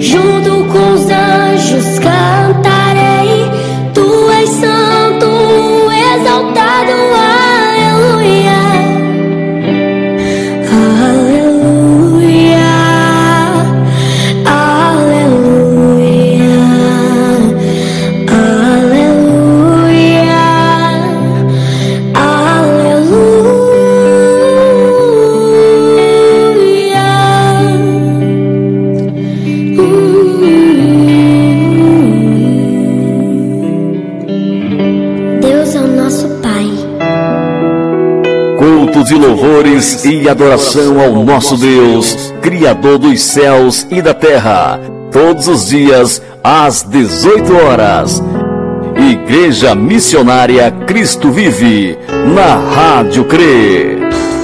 junto com os anjos. Louvores e adoração ao nosso Deus, Criador dos céus e da terra. Todos os dias, às 18 horas. Igreja Missionária Cristo Vive, na Rádio CRE.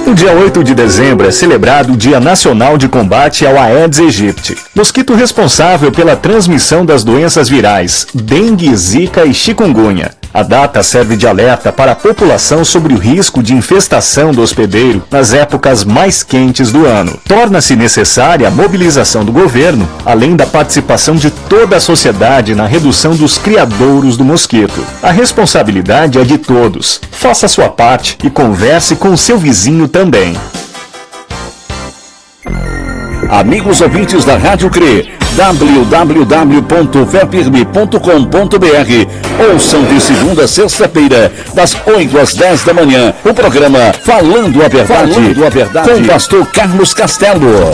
No dia 8 de dezembro é celebrado o Dia Nacional de Combate ao Aedes aegypti, mosquito responsável pela transmissão das doenças virais dengue, zika e chikungunya. A data serve de alerta para a população sobre o risco de infestação do hospedeiro nas épocas mais quentes do ano. Torna-se necessária a mobilização do governo, além da participação de toda a sociedade na redução dos criadouros do mosquito. A responsabilidade é de todos. Faça sua parte e converse com seu vizinho também. Amigos ouvintes da Rádio CRE, www.fepirme.com.br Ouçam de segunda a sexta-feira, das 8 às 10 da manhã, o programa Falando a Verdade, Falando a Verdade. com o pastor Carlos Castelo.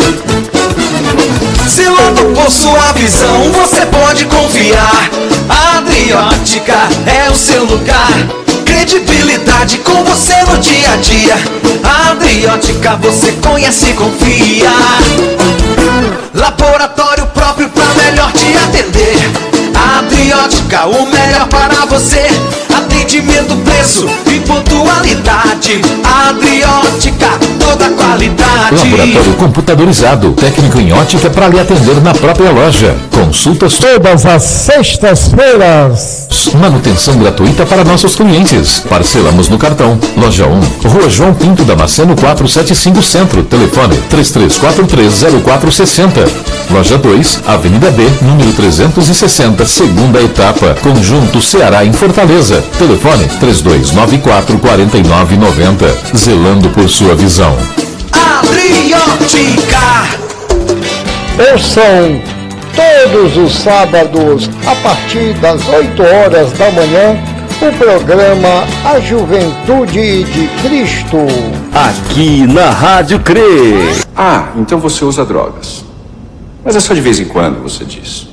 Zelando por sua visão, você pode confiar. A Adriótica é o seu lugar. Credibilidade com você no dia a dia. A Adriótica você conhece e confia. Laboratório próprio pra melhor te atender. Adriótica, o melhor para você. Atendimento, preço e pontualidade. Adriótica, qualidade. Laboratório computadorizado, técnico em ótica para lhe atender na própria loja. Consultas Todas as sextas-feiras. Manutenção gratuita para nossos clientes. Parcelamos no cartão. Loja 1, Rua João Pinto Damasceno 475 Centro. Telefone 33430460. Loja 2, Avenida B, número 360, segunda etapa. Conjunto Ceará em Fortaleza. Telefone 32944990. Zelando por sua visão. Adriótica. Ouçam todos os sábados, a partir das 8 horas da manhã, o programa A Juventude de Cristo. Aqui na Rádio CRE. Ah, então você usa drogas. Mas é só de vez em quando, você diz.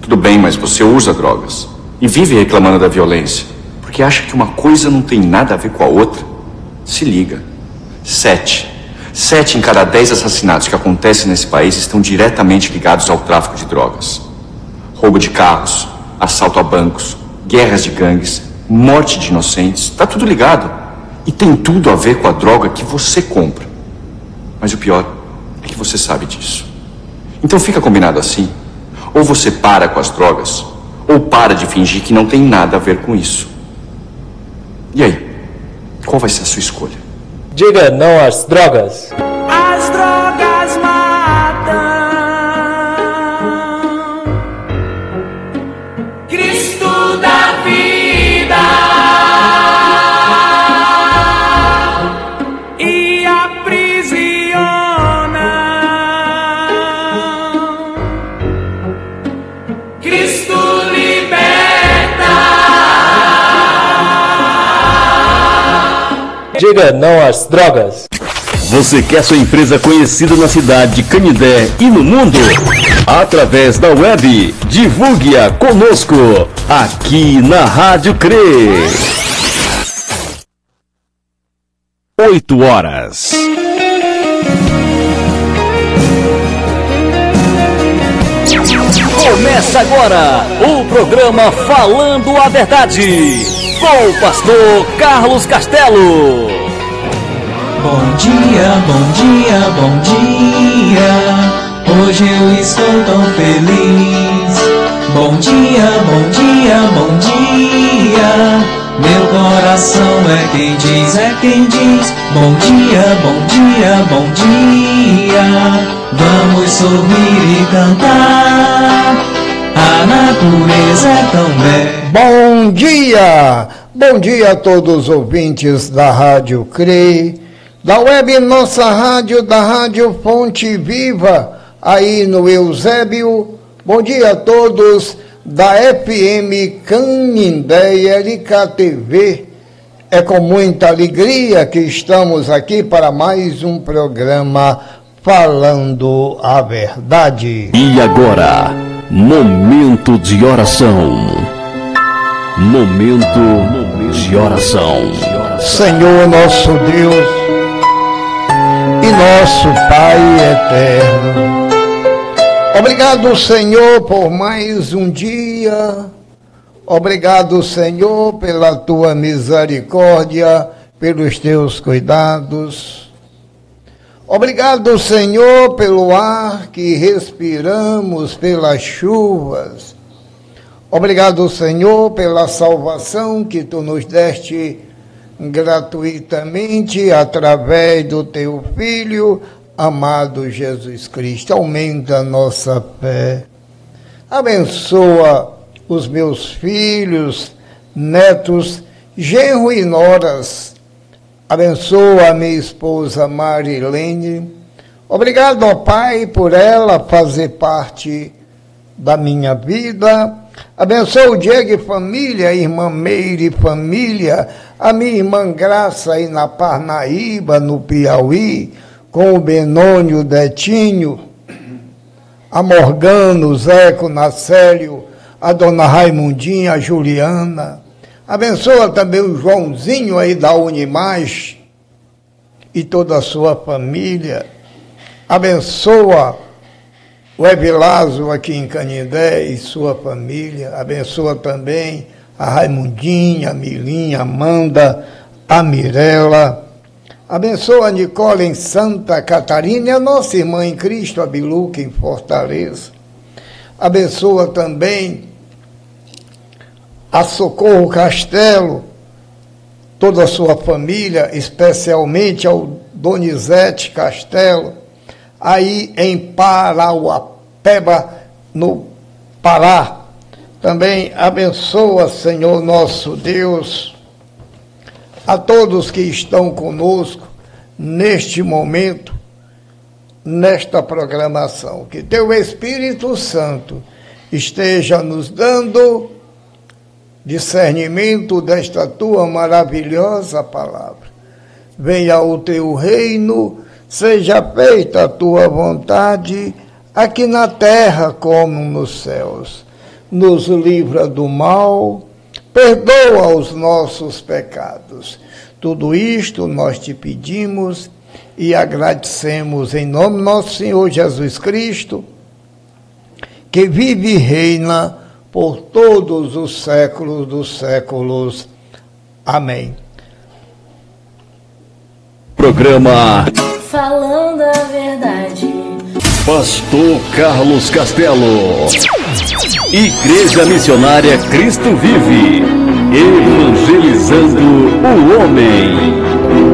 Tudo bem, mas você usa drogas. E vive reclamando da violência. Porque acha que uma coisa não tem nada a ver com a outra. Se liga. Sete. Sete em cada dez assassinatos que acontecem nesse país estão diretamente ligados ao tráfico de drogas. Roubo de carros, assalto a bancos, guerras de gangues, morte de inocentes, está tudo ligado. E tem tudo a ver com a droga que você compra. Mas o pior é que você sabe disso. Então fica combinado assim. Ou você para com as drogas, ou para de fingir que não tem nada a ver com isso. E aí? Qual vai ser a sua escolha? Diga não às drogas. Diga não às drogas. Você quer sua empresa conhecida na cidade de Canidé e no mundo? Através da web, divulgue-a conosco, aqui na Rádio CRE. 8 horas. Começa agora o programa Falando a Verdade, com o pastor Carlos Castelo. Bom dia, bom dia, bom dia. Hoje eu estou tão feliz. Bom dia, bom dia, bom dia. Meu coração é quem diz, é quem diz. Bom dia, bom dia, bom dia. Vamos sorrir e cantar. A natureza é tão bela. Bom dia! Bom dia a todos os ouvintes da Rádio CRE, da web Nossa Rádio, da Rádio Fonte Viva, aí no Eusébio. Bom dia a todos da FM Canindé LKTV. É com muita alegria que estamos aqui para mais um programa Falando a Verdade. E agora, momento de oração. Momento de oração. Senhor nosso Deus nosso Pai eterno. Obrigado, Senhor, por mais um dia. Obrigado, Senhor, pela tua misericórdia, pelos teus cuidados. Obrigado, Senhor, pelo ar que respiramos, pelas chuvas. Obrigado, Senhor, pela salvação que tu nos deste gratuitamente através do teu Filho amado Jesus Cristo. Aumenta nossa fé. Abençoa os meus filhos, netos, genro e noras. Abençoa a minha esposa Marilene. Obrigado, ó Pai, por ela fazer parte da minha vida. Abençoa o Diego e família, irmã Meire e família, a minha irmã Graça aí na Parnaíba, no Piauí, com o Benônio o Detinho, a Morgana, o Zeco, o Nacélio, a dona Raimundinha, a Juliana. Abençoa também o Joãozinho aí da Unimais e toda a sua família. Abençoa o Evilásio aqui em Canindé e sua família. Abençoa também a Raimundinha, a Milinha, a Amanda, a Mirella. Abençoa a Nicole em Santa Catarina e a nossa irmã em Cristo, a Biluca, em Fortaleza. Abençoa também a Socorro Castelo, toda a sua família, especialmente ao Donizete Castelo, aí em Parauapeba, no Pará. Também abençoa, Senhor nosso Deus, a todos que estão conosco neste momento, nesta programação. Que Teu Espírito Santo esteja nos dando discernimento desta Tua maravilhosa palavra. Venha o Teu reino, seja feita a Tua vontade, aqui na terra como nos céus. Nos livra do mal perdoa os nossos pecados. Tudo isto nós te pedimos e agradecemos em nome do nosso Senhor Jesus Cristo, que vive e reina por todos os séculos dos séculos. Amém. Programa Falando a verdade. Pastor Carlos Castelo. Igreja Missionária Cristo Vive. Evangelizando o homem.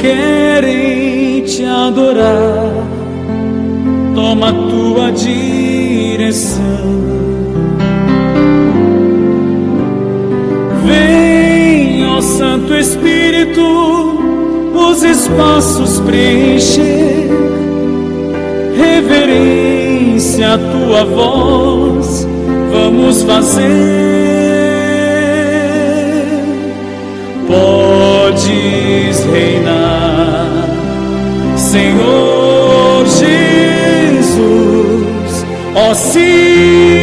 Querem te adorar. Toma tua direção. Vem, ó Santo Espírito, os espaços preencher. Reverência à tua voz, vamos fazer. Senhor Jesus, ó sim,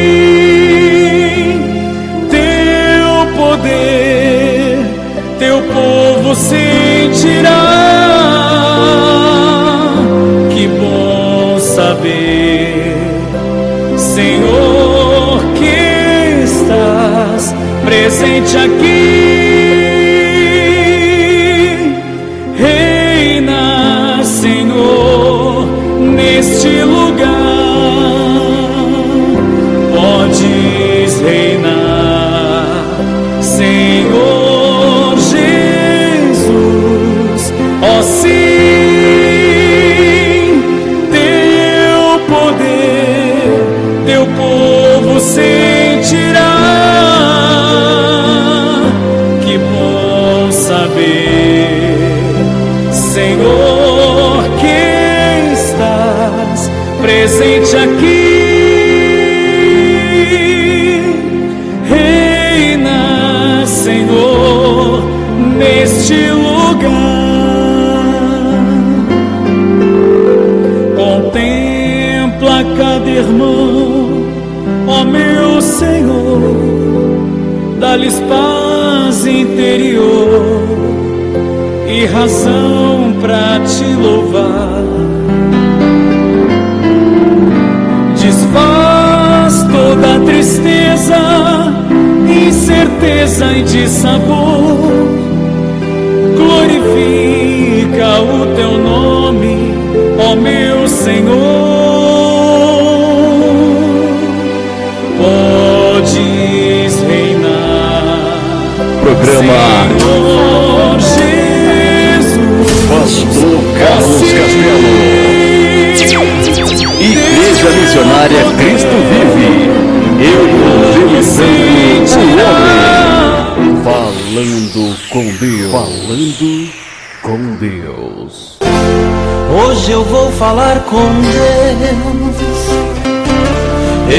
falar com Deus.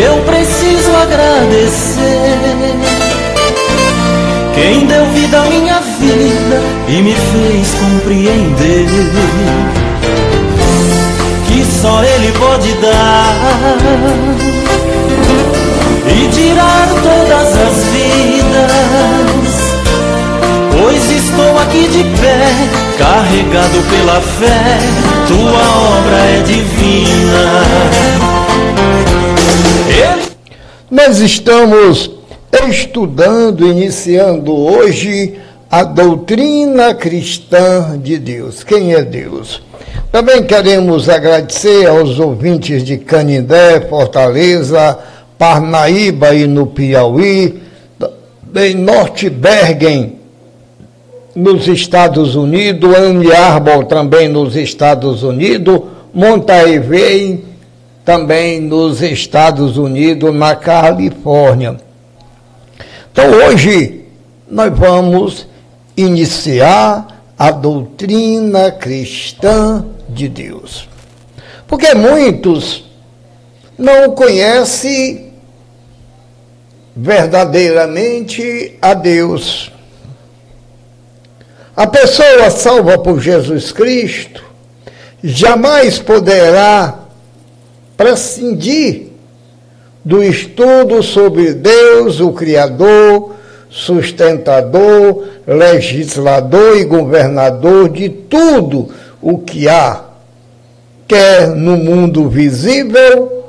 Eu preciso agradecer. Quem deu vida à minha vida e me fez compreender que só Ele pode dar e tirar todas as vidas. Pois estou aqui de pé, carregado pela fé, tua obra é divina. Nós estamos estudando, iniciando hoje a doutrina cristã de Deus. Quem é Deus? Também queremos agradecer aos ouvintes de Canindé, Fortaleza, Parnaíba e no Piauí, em Norte Bergen, nos Estados Unidos, Anne Arbor também nos Estados Unidos, Montaivei também nos Estados Unidos, na Califórnia. Então hoje nós vamos iniciar a doutrina cristã de Deus. Porque muitos não conhecem verdadeiramente a Deus. A pessoa salva por Jesus Cristo jamais poderá prescindir do estudo sobre Deus, o Criador, sustentador, legislador e governador de tudo o que há, quer no mundo visível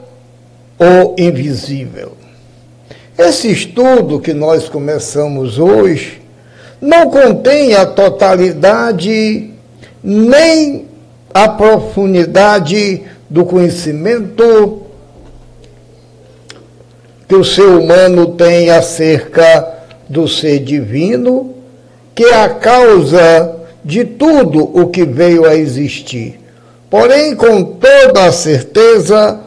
ou invisível. Esse estudo que nós começamos hoje não contém a totalidade nem a profundidade do conhecimento que o ser humano tem acerca do ser divino, que é a causa de tudo o que veio a existir. Porém, com toda a certeza,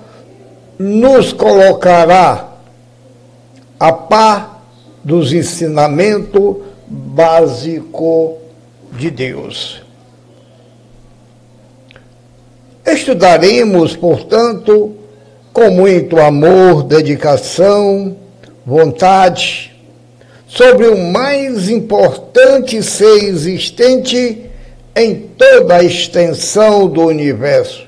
nos colocará a par dos ensinamentos básicos de Deus. Estudaremos, portanto, com muito amor, dedicação, vontade, sobre o mais importante ser existente em toda a extensão do universo.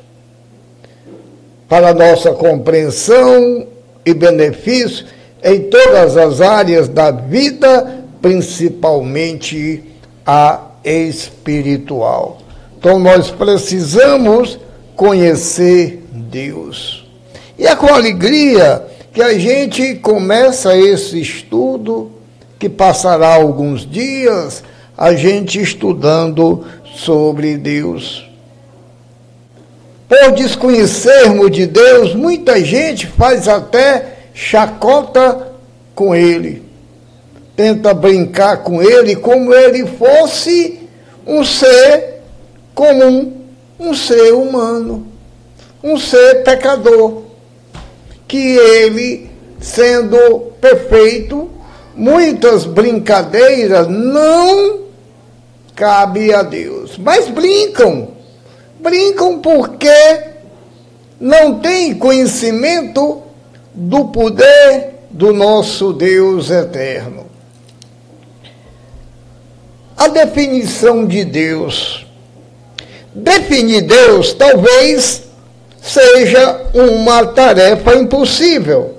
Para nossa compreensão e benefício em todas as áreas da vida, principalmente a espiritual. Então, nós precisamos conhecer Deus. E é com alegria que a gente começa esse estudo, que passará alguns dias, a gente estudando sobre Deus. Por desconhecermos de Deus, muita gente faz até chacota com ele. Tenta brincar com ele como ele fosse um ser comum um ser humano, um ser pecador, que ele, sendo perfeito, muitas brincadeiras não cabe a Deus. Mas brincam, brincam porque não têm conhecimento do poder do nosso Deus eterno. A definição de Deus Definir Deus talvez seja uma tarefa impossível.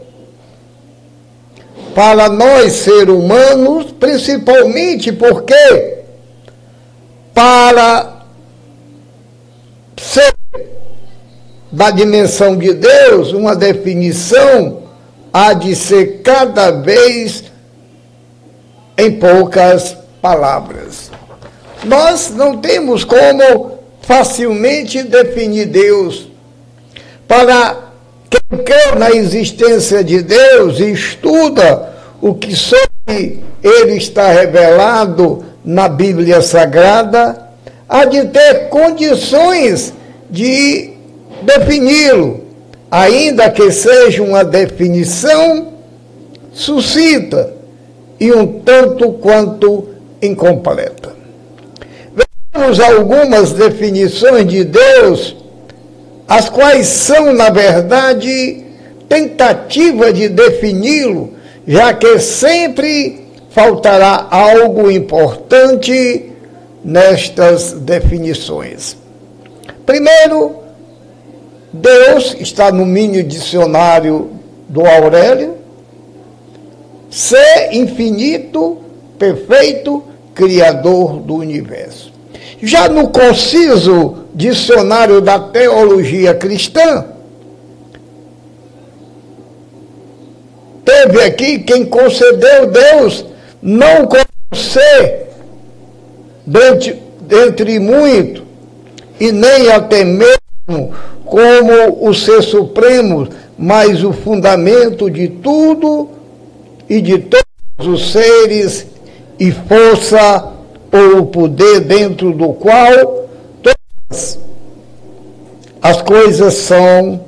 Para nós, seres humanos, principalmente porque, para ser da dimensão de Deus, uma definição há de ser cada vez em poucas palavras. Nós não temos como facilmente definir Deus. Para quem crê na existência de Deus e estuda o que sobre ele está revelado na Bíblia Sagrada, há de ter condições de defini-lo, ainda que seja uma definição sucinta e um tanto quanto incompleta temos algumas definições de Deus, as quais são, na verdade, tentativa de defini-lo, já que sempre faltará algo importante nestas definições. Primeiro, Deus está no mini dicionário do Aurélio, ser infinito, perfeito, criador do universo. Já no conciso dicionário da teologia cristã, teve aqui quem concedeu Deus não como ser dentre, dentre muito, e nem até mesmo como o ser supremo, mas o fundamento de tudo e de todos os seres e força ou poder dentro do qual todas as coisas são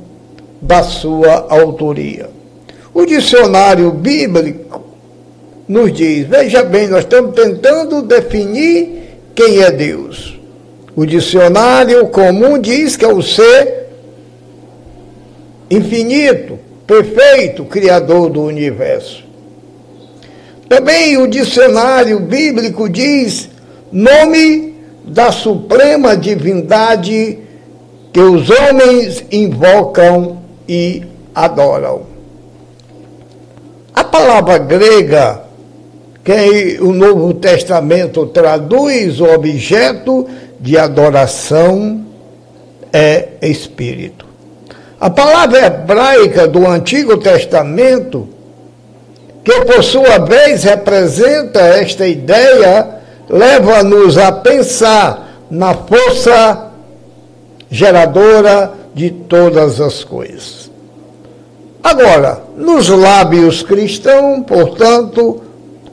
da sua autoria. O dicionário bíblico nos diz: veja bem, nós estamos tentando definir quem é Deus. O dicionário comum diz que é o ser infinito, perfeito, criador do universo. Também o dicionário bíblico diz nome da suprema divindade que os homens invocam e adoram. A palavra grega que o Novo Testamento traduz o objeto de adoração é espírito. A palavra hebraica do Antigo Testamento, que por sua vez representa esta ideia, leva-nos a pensar na força geradora de todas as coisas. Agora, nos lábios cristãos, portanto,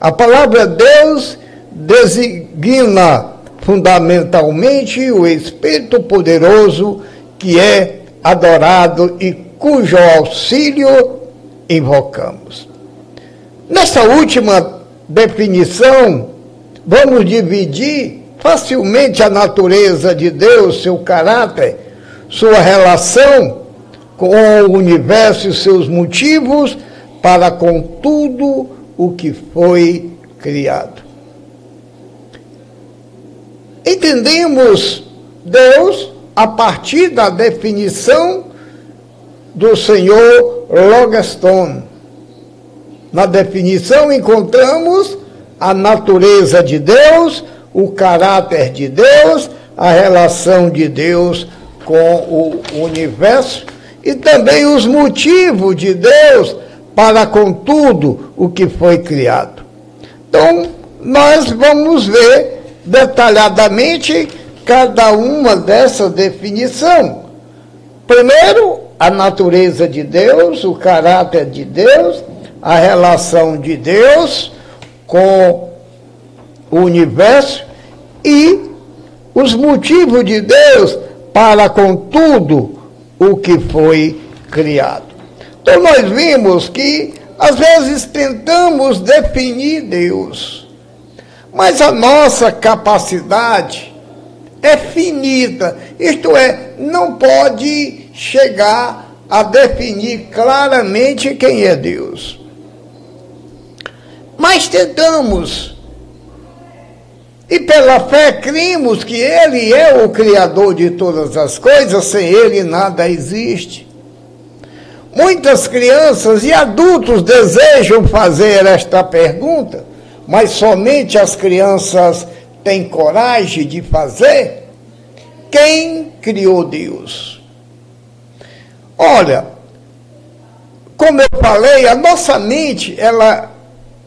a palavra Deus designa fundamentalmente o Espírito poderoso que é adorado e cujo auxílio invocamos. Nessa última definição, vamos dividir facilmente a natureza de Deus, seu caráter, sua relação com o universo e seus motivos para com tudo o que foi criado. Entendemos Deus a partir da definição do senhor Logaston. Na definição encontramos a natureza de Deus, o caráter de Deus, a relação de Deus com o universo e também os motivos de Deus para com tudo o que foi criado. Então, nós vamos ver detalhadamente cada uma dessa definição. Primeiro, a natureza de Deus, o caráter de Deus, a relação de Deus com o universo e os motivos de Deus para com tudo o que foi criado. Então nós vimos que às vezes tentamos definir Deus, mas a nossa capacidade é finita, isto é, não pode chegar a definir claramente quem é Deus. Mas tentamos. E pela fé cremos que Ele é o Criador de todas as coisas, sem Ele nada existe. Muitas crianças e adultos desejam fazer esta pergunta, mas somente as crianças tem coragem de fazer? Quem criou Deus? Olha, como eu falei, a nossa mente ela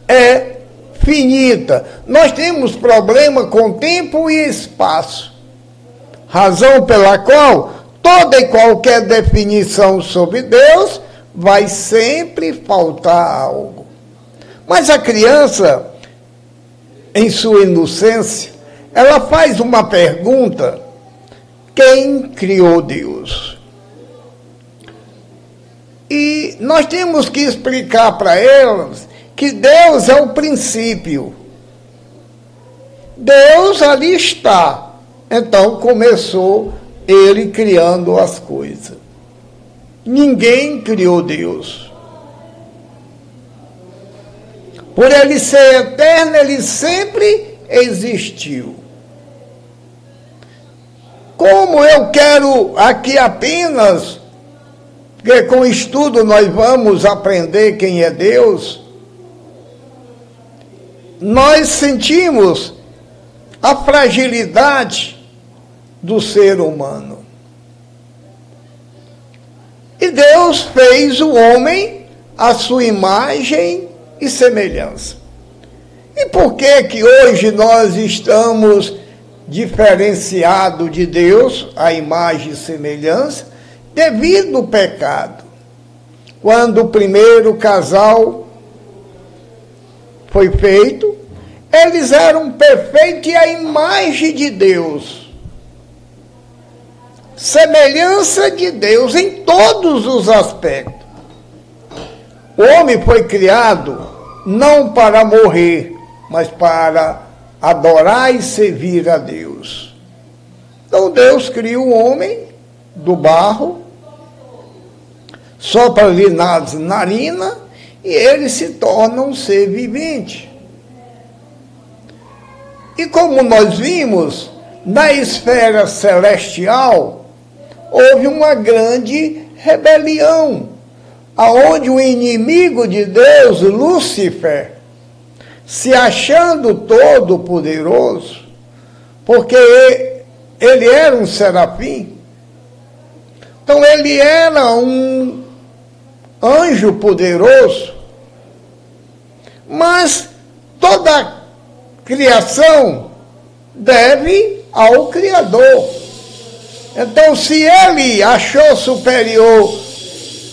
é finita. Nós temos problema com tempo e espaço. Razão pela qual toda e qualquer definição sobre Deus vai sempre faltar algo. Mas a criança em sua inocência, ela faz uma pergunta: quem criou Deus? E nós temos que explicar para elas que Deus é o princípio. Deus ali está. Então começou ele criando as coisas. Ninguém criou Deus. Por ele ser eterno, ele sempre existiu. Como eu quero aqui apenas, que com estudo nós vamos aprender quem é Deus, nós sentimos a fragilidade do ser humano. E Deus fez o homem à sua imagem e semelhança. E por que que hoje nós estamos diferenciados de Deus, a imagem e semelhança, devido ao pecado? Quando o primeiro casal foi feito, eles eram perfeitos e a imagem de Deus. Semelhança de Deus em todos os aspectos. O homem foi criado não para morrer, mas para adorar e servir a Deus. Então Deus cria o homem do barro, sopra-lhe nas narinas e ele se torna um ser vivente. E como nós vimos, na esfera celestial houve uma grande rebelião, aonde o inimigo de Deus, Lúcifer, se achando todo poderoso, porque ele era um serafim, então ele era um anjo poderoso, mas toda criação deve ao Criador. Então, se ele achou superior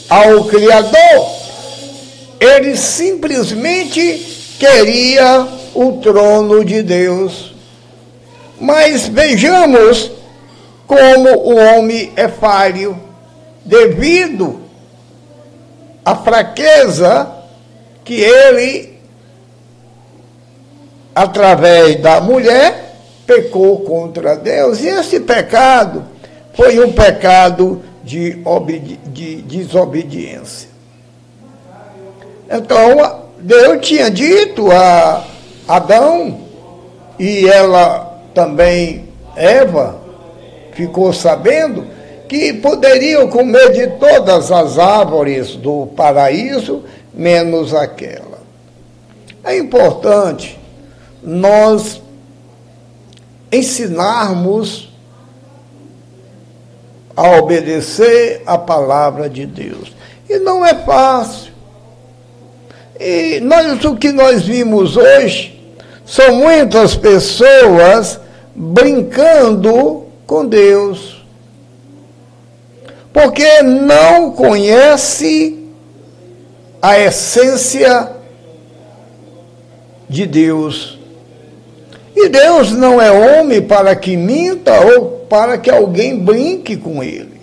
ao Criador, ele simplesmente queria o trono de Deus. Mas vejamos como o homem é falho, devido à fraqueza que ele, através da mulher, pecou contra Deus. E esse pecado foi um pecado de, de desobediência. Então, Deus tinha dito a Adão, e ela também, Eva, ficou sabendo que poderiam comer de todas as árvores do paraíso, menos aquela. É importante nós ensinarmos a obedecer a palavra de Deus. E não é fácil. E nós, o que nós vimos hoje são muitas pessoas brincando com Deus. Porque não conhece a essência de Deus. E Deus não é homem para que minta ou para que alguém brinque com ele.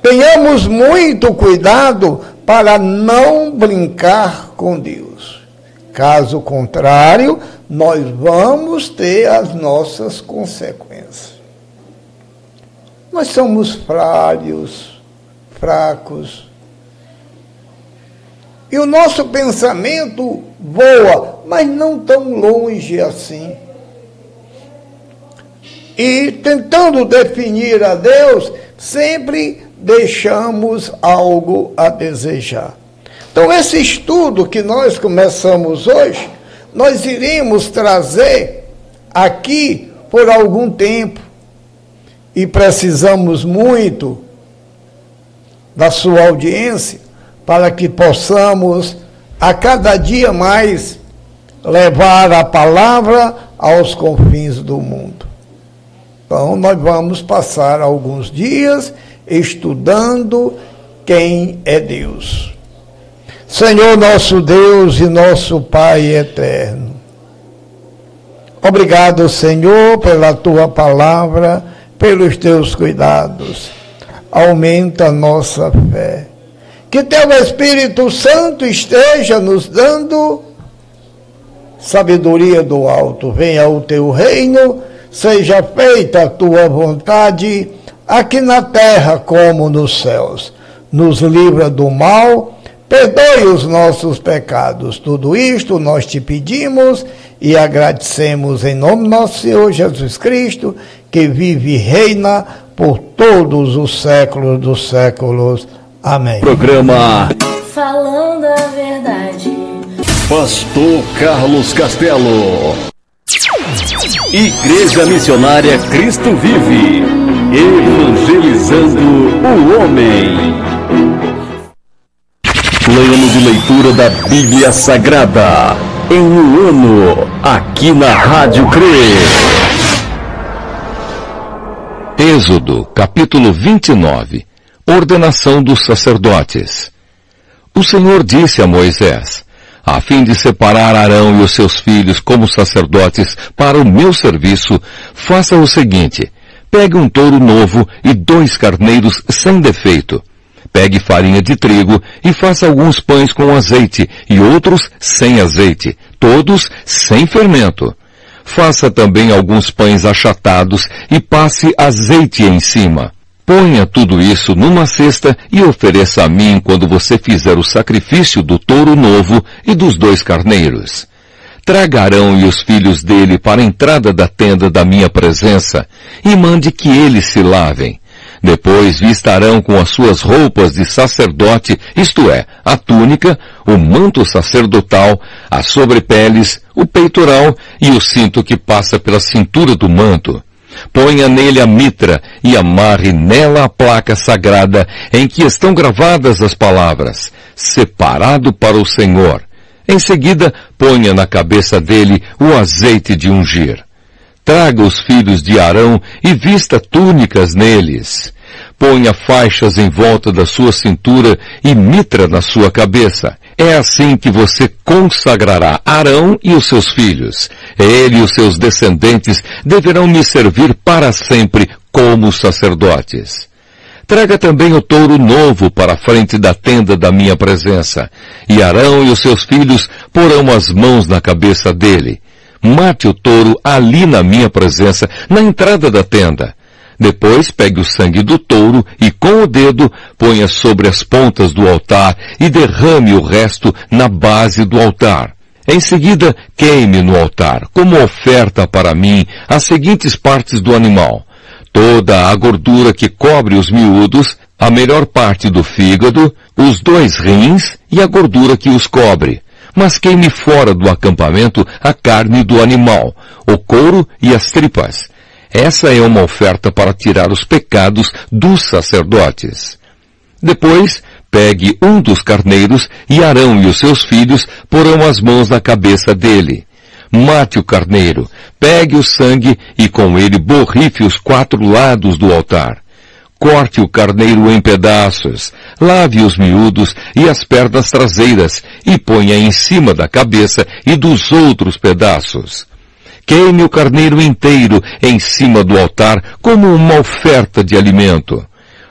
Tenhamos muito cuidado para não brincar com Deus. Caso contrário, nós vamos ter as nossas consequências. Nós somos frágeis, fracos. E o nosso pensamento voa, mas não tão longe assim. E tentando definir a Deus, sempre deixamos algo a desejar. Então, esse estudo que nós começamos hoje, nós iremos trazer aqui por algum tempo. E precisamos muito da sua audiência para que possamos a cada dia mais levar a palavra aos confins do mundo. Então, nós vamos passar alguns dias estudando quem é Deus. Senhor nosso Deus e nosso Pai eterno. Obrigado, Senhor, pela tua palavra, pelos teus cuidados. Aumenta a nossa fé. Que teu Espírito Santo esteja nos dando sabedoria do alto. Venha o teu reino, seja feita a tua vontade, aqui na terra como nos céus. Nos livra do mal, perdoe os nossos pecados. Tudo isto nós te pedimos e agradecemos em nome do nosso Senhor Jesus Cristo, que vive e reina por todos os séculos dos séculos. Amém. Programa Falando a Verdade. Pastor Carlos Castelo. Igreja Missionária Cristo Vive. Evangelizando o homem. Plano de leitura da Bíblia Sagrada. Em um ano, aqui na Rádio CRE. Êxodo, capítulo 29 Ordenação dos sacerdotes. O Senhor disse a Moisés, a fim de separar Arão e os seus filhos como sacerdotes para o meu serviço, faça o seguinte, pegue um touro novo e dois carneiros sem defeito. Pegue farinha de trigo e faça alguns pães com azeite e outros sem azeite, todos sem fermento. Faça também alguns pães achatados e passe azeite em cima. Ponha tudo isso numa cesta e ofereça a mim quando você fizer o sacrifício do touro novo e dos dois carneiros. Traga Arão e os filhos dele para a entrada da tenda da minha presença, e mande que eles se lavem. Depois vistarão com as suas roupas de sacerdote, isto é, a túnica, o manto sacerdotal, as sobrepeles, o peitoral e o cinto que passa pela cintura do manto. Ponha nele a mitra e amarre nela a placa sagrada em que estão gravadas as palavras, separado para o Senhor. Em seguida, ponha na cabeça dele o azeite de ungir. Traga os filhos de Arão e vista túnicas neles. Ponha faixas em volta da sua cintura e mitra na sua cabeça. É assim que você consagrará Arão e os seus filhos. Ele e os seus descendentes deverão me servir para sempre como sacerdotes. Traga também o touro novo para a frente da tenda da minha presença. E Arão e os seus filhos porão as mãos na cabeça dele mate o touro ali na minha presença, na entrada da tenda. Depois pegue o sangue do touro e com o dedo ponha sobre as pontas do altar e derrame o resto na base do altar. Em seguida, queime no altar, como oferta para mim, as seguintes partes do animal. Toda a gordura que cobre os miúdos, a melhor parte do fígado, os dois rins e a gordura que os cobre mas queime fora do acampamento a carne do animal, o couro e as tripas. Essa é uma oferta para tirar os pecados dos sacerdotes. Depois, pegue um dos carneiros e Arão e os seus filhos porão as mãos na cabeça dele. Mate o carneiro, pegue o sangue e com ele borrife os quatro lados do altar. Corte o carneiro em pedaços, lave os miúdos e as pernas traseiras e ponha em cima da cabeça e dos outros pedaços. Queime o carneiro inteiro em cima do altar como uma oferta de alimento.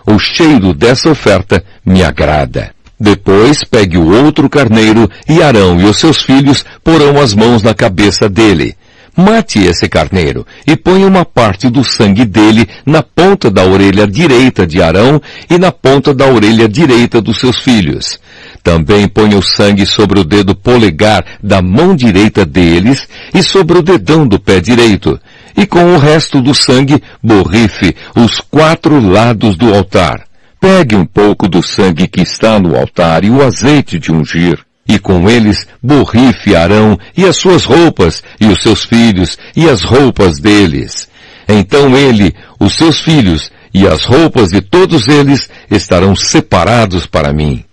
O cheiro dessa oferta me agrada. Depois pegue o outro carneiro e Arão e os seus filhos porão as mãos na cabeça dele Mate esse carneiro e ponha uma parte do sangue dele na ponta da orelha direita de Arão e na ponta da orelha direita dos seus filhos. Também ponha o sangue sobre o dedo polegar da mão direita deles e sobre o dedão do pé direito. E com o resto do sangue, borrife os quatro lados do altar. Pegue um pouco do sangue que está no altar e o azeite de ungir e com eles borrife Arão e as suas roupas, e os seus filhos, e as roupas deles. Então ele, os seus filhos, e as roupas de todos eles estarão separados para mim.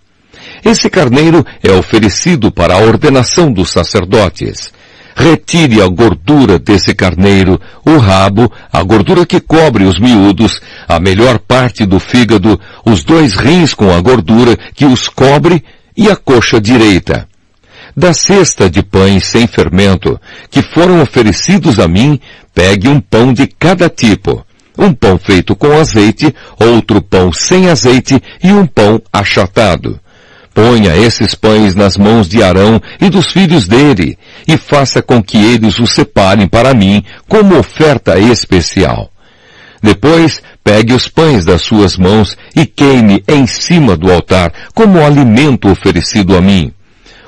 Esse carneiro é oferecido para a ordenação dos sacerdotes. Retire a gordura desse carneiro, o rabo, a gordura que cobre os miúdos, a melhor parte do fígado, os dois rins com a gordura que os cobre e a coxa direita. Da cesta de pães sem fermento, que foram oferecidos a mim, pegue um pão de cada tipo. Um pão feito com azeite, outro pão sem azeite e um pão achatado. Ponha esses pães nas mãos de Arão e dos filhos dele, e faça com que eles os separem para mim como oferta especial. Depois, pegue os pães das suas mãos e queime em cima do altar, como alimento oferecido a mim.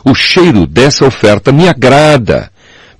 O cheiro dessa oferta me agrada.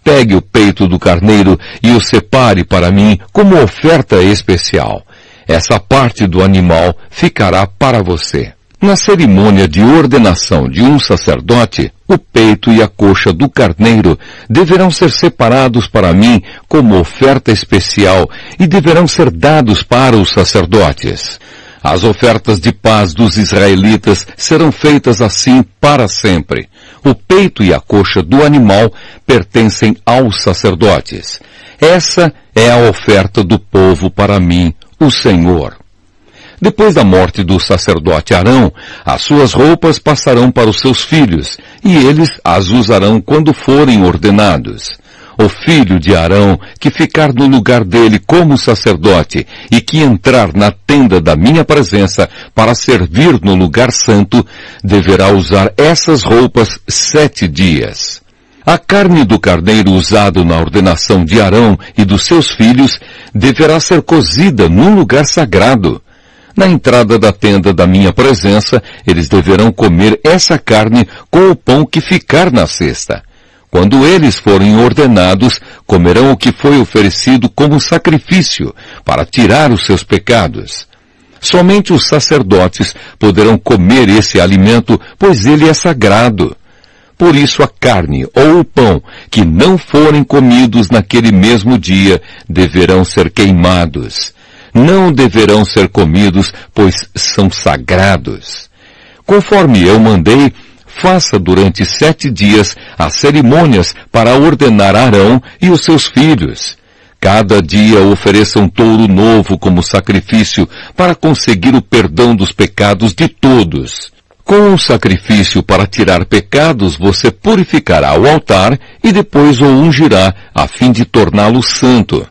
Pegue o peito do carneiro e o separe para mim como oferta especial. Essa parte do animal ficará para você. Na cerimônia de ordenação de um sacerdote, o peito e a coxa do carneiro deverão ser separados para mim como oferta especial e deverão ser dados para os sacerdotes. As ofertas de paz dos israelitas serão feitas assim para sempre. O peito e a coxa do animal pertencem aos sacerdotes. Essa é a oferta do povo para mim, o Senhor. Depois da morte do sacerdote Arão, as suas roupas passarão para os seus filhos, e eles as usarão quando forem ordenados. O filho de Arão, que ficar no lugar dele como sacerdote e que entrar na tenda da minha presença para servir no lugar santo, deverá usar essas roupas sete dias. A carne do carneiro usado na ordenação de Arão e dos seus filhos deverá ser cozida num lugar sagrado. Na entrada da tenda da minha presença, eles deverão comer essa carne com o pão que ficar na cesta. Quando eles forem ordenados, comerão o que foi oferecido como sacrifício para tirar os seus pecados. Somente os sacerdotes poderão comer esse alimento, pois ele é sagrado. Por isso a carne ou o pão que não forem comidos naquele mesmo dia deverão ser queimados. Não deverão ser comidos, pois são sagrados. Conforme eu mandei, faça durante sete dias as cerimônias para ordenar Arão e os seus filhos. Cada dia ofereça um touro novo como sacrifício para conseguir o perdão dos pecados de todos. Com o sacrifício para tirar pecados, você purificará o altar e depois o ungirá a fim de torná-lo santo.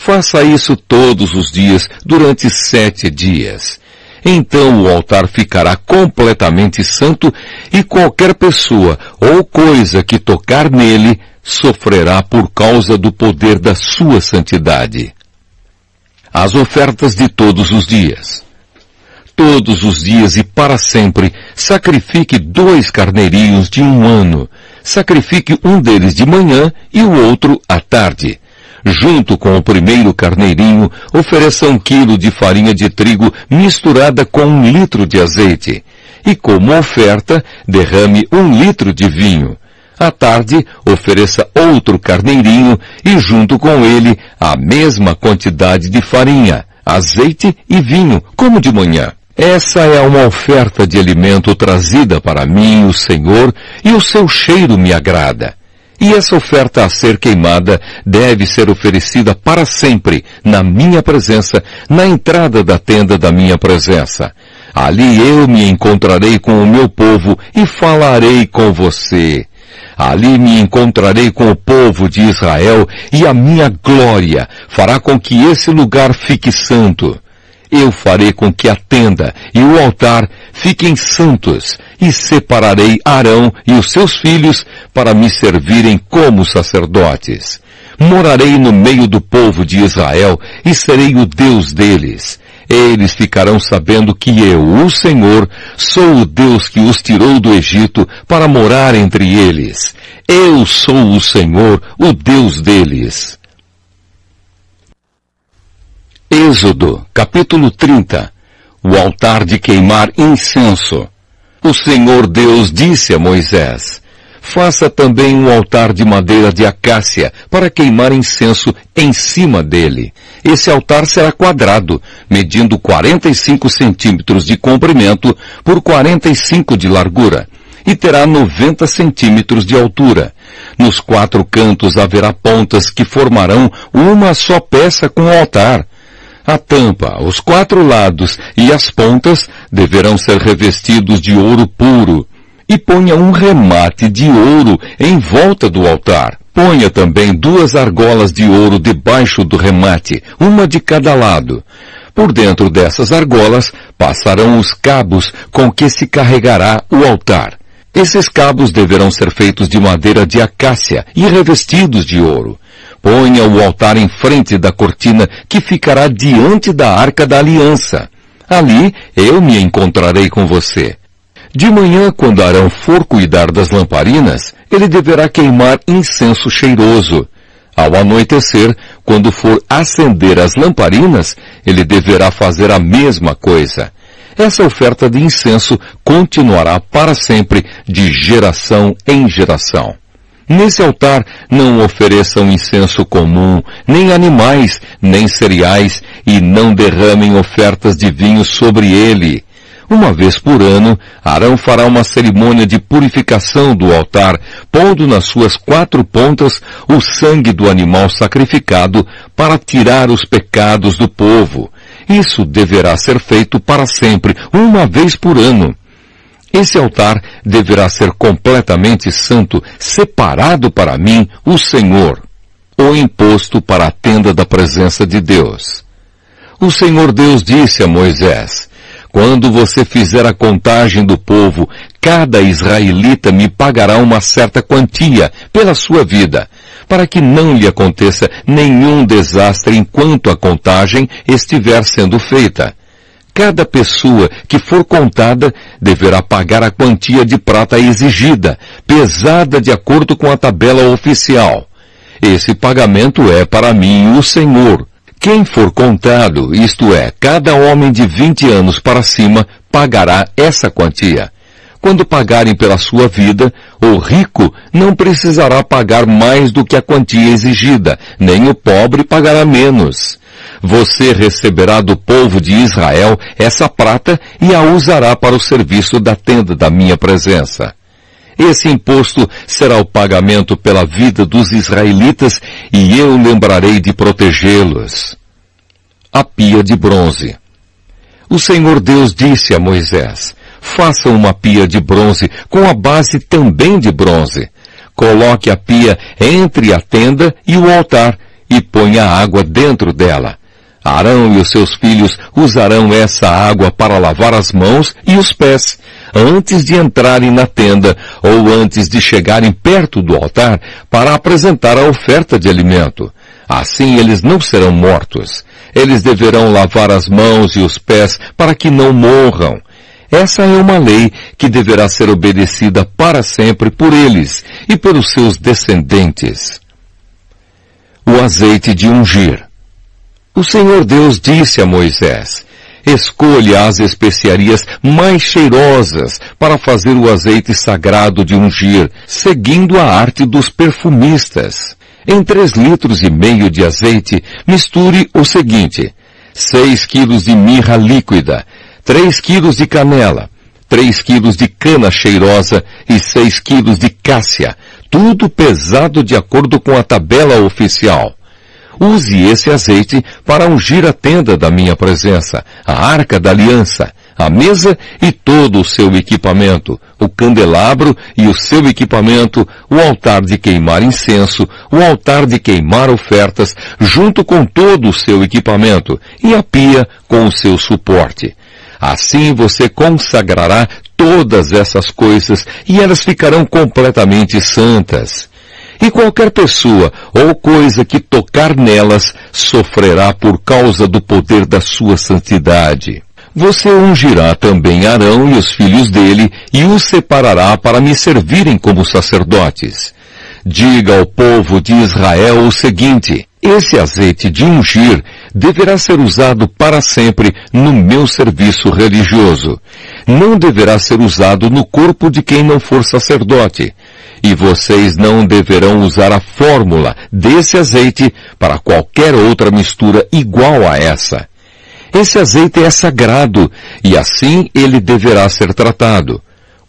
Faça isso todos os dias durante sete dias. Então o altar ficará completamente santo e qualquer pessoa ou coisa que tocar nele sofrerá por causa do poder da sua santidade. As ofertas de todos os dias. Todos os dias e para sempre, sacrifique dois carneirinhos de um ano. Sacrifique um deles de manhã e o outro à tarde. Junto com o primeiro carneirinho, ofereça um quilo de farinha de trigo misturada com um litro de azeite. E como oferta, derrame um litro de vinho. À tarde, ofereça outro carneirinho e junto com ele a mesma quantidade de farinha, azeite e vinho, como de manhã. Essa é uma oferta de alimento trazida para mim, o Senhor, e o seu cheiro me agrada. E essa oferta a ser queimada deve ser oferecida para sempre, na minha presença, na entrada da tenda da minha presença. Ali eu me encontrarei com o meu povo e falarei com você. Ali me encontrarei com o povo de Israel e a minha glória fará com que esse lugar fique santo. Eu farei com que a tenda e o altar fiquem santos e separarei Arão e os seus filhos para me servirem como sacerdotes. Morarei no meio do povo de Israel e serei o Deus deles eles ficarão sabendo que eu, o Senhor, sou o Deus que os tirou do Egito para morar entre eles. Eu sou o Senhor, o Deus deles. Êxodo, capítulo 30. O altar de queimar incenso. O Senhor Deus disse a Moisés, Faça também um altar de madeira de acácia para queimar incenso em cima dele. Esse altar será quadrado, medindo 45 centímetros de comprimento por 45 de largura, e terá 90 centímetros de altura. Nos quatro cantos haverá pontas que formarão uma só peça com o altar. A tampa, os quatro lados e as pontas deverão ser revestidos de ouro puro e ponha um remate de ouro em volta do altar. Ponha também duas argolas de ouro debaixo do remate, uma de cada lado. Por dentro dessas argolas passarão os cabos com que se carregará o altar. Esses cabos deverão ser feitos de madeira de acácia e revestidos de ouro. Ponha o altar em frente da cortina que ficará diante da arca da aliança. Ali eu me encontrarei com você. De manhã, quando Arão for cuidar das lamparinas, ele deverá queimar incenso cheiroso. Ao anoitecer, quando for acender as lamparinas, ele deverá fazer a mesma coisa. Essa oferta de incenso continuará para sempre, de geração em geração. Nesse altar não ofereçam incenso comum, nem animais, nem cereais, e não derramem ofertas de vinho sobre ele. Uma vez por ano, Arão fará uma cerimônia de purificação do altar, pondo nas suas quatro pontas o sangue do animal sacrificado para tirar os pecados do povo. Isso deverá ser feito para sempre, uma vez por ano. Esse altar deverá ser completamente santo, separado para mim, o Senhor, ou imposto para a tenda da presença de Deus. O Senhor Deus disse a Moisés, quando você fizer a contagem do povo, cada israelita me pagará uma certa quantia pela sua vida, para que não lhe aconteça nenhum desastre enquanto a contagem estiver sendo feita. Cada pessoa que for contada deverá pagar a quantia de prata exigida, pesada de acordo com a tabela oficial. Esse pagamento é para mim o Senhor. Quem for contado, isto é, cada homem de 20 anos para cima, pagará essa quantia. Quando pagarem pela sua vida, o rico não precisará pagar mais do que a quantia exigida, nem o pobre pagará menos. Você receberá do povo de Israel essa prata e a usará para o serviço da tenda da minha presença. Esse imposto será o pagamento pela vida dos israelitas e eu lembrarei de protegê-los. A pia de bronze. O Senhor Deus disse a Moisés, faça uma pia de bronze com a base também de bronze. Coloque a pia entre a tenda e o altar e ponha água dentro dela. Arão e os seus filhos usarão essa água para lavar as mãos e os pés, antes de entrarem na tenda ou antes de chegarem perto do altar para apresentar a oferta de alimento. Assim eles não serão mortos. Eles deverão lavar as mãos e os pés para que não morram. Essa é uma lei que deverá ser obedecida para sempre por eles e pelos seus descendentes. O azeite de ungir. O Senhor Deus disse a Moisés, escolha as especiarias mais cheirosas para fazer o azeite sagrado de ungir, seguindo a arte dos perfumistas. Em três litros e meio de azeite, misture o seguinte, seis quilos de mirra líquida, três quilos de canela, três quilos de cana cheirosa e seis quilos de cássia, tudo pesado de acordo com a tabela oficial. Use esse azeite para ungir a tenda da minha presença, a arca da aliança, a mesa e todo o seu equipamento, o candelabro e o seu equipamento, o altar de queimar incenso, o altar de queimar ofertas, junto com todo o seu equipamento, e a pia com o seu suporte. Assim você consagrará todas essas coisas e elas ficarão completamente santas e qualquer pessoa ou coisa que tocar nelas sofrerá por causa do poder da sua santidade. Você ungirá também Arão e os filhos dele e os separará para me servirem como sacerdotes. Diga ao povo de Israel o seguinte, esse azeite de ungir deverá ser usado para sempre no meu serviço religioso. Não deverá ser usado no corpo de quem não for sacerdote e vocês não deverão usar a fórmula desse azeite para qualquer outra mistura igual a essa. Esse azeite é sagrado e assim ele deverá ser tratado.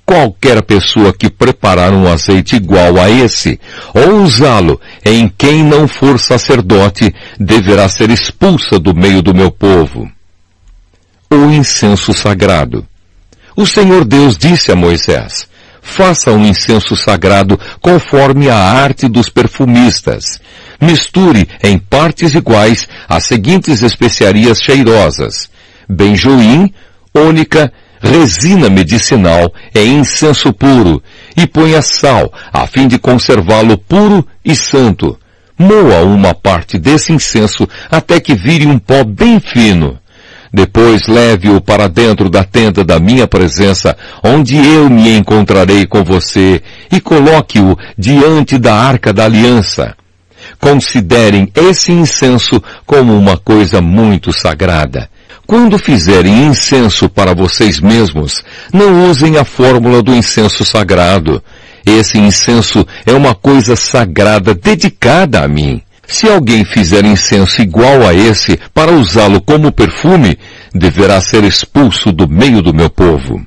Qualquer pessoa que preparar um azeite igual a esse, ou usá-lo em quem não for sacerdote, deverá ser expulsa do meio do meu povo. O incenso sagrado. O Senhor Deus disse a Moisés, Faça um incenso sagrado conforme a arte dos perfumistas. Misture em partes iguais as seguintes especiarias cheirosas. Benjoim, ônica, resina medicinal e incenso puro, e ponha sal, a fim de conservá-lo puro e santo. Moa uma parte desse incenso até que vire um pó bem fino. Depois leve-o para dentro da tenda da minha presença, onde eu me encontrarei com você, e coloque-o diante da arca da aliança. Considerem esse incenso como uma coisa muito sagrada. Quando fizerem incenso para vocês mesmos, não usem a fórmula do incenso sagrado. Esse incenso é uma coisa sagrada dedicada a mim. Se alguém fizer incenso igual a esse para usá-lo como perfume, deverá ser expulso do meio do meu povo.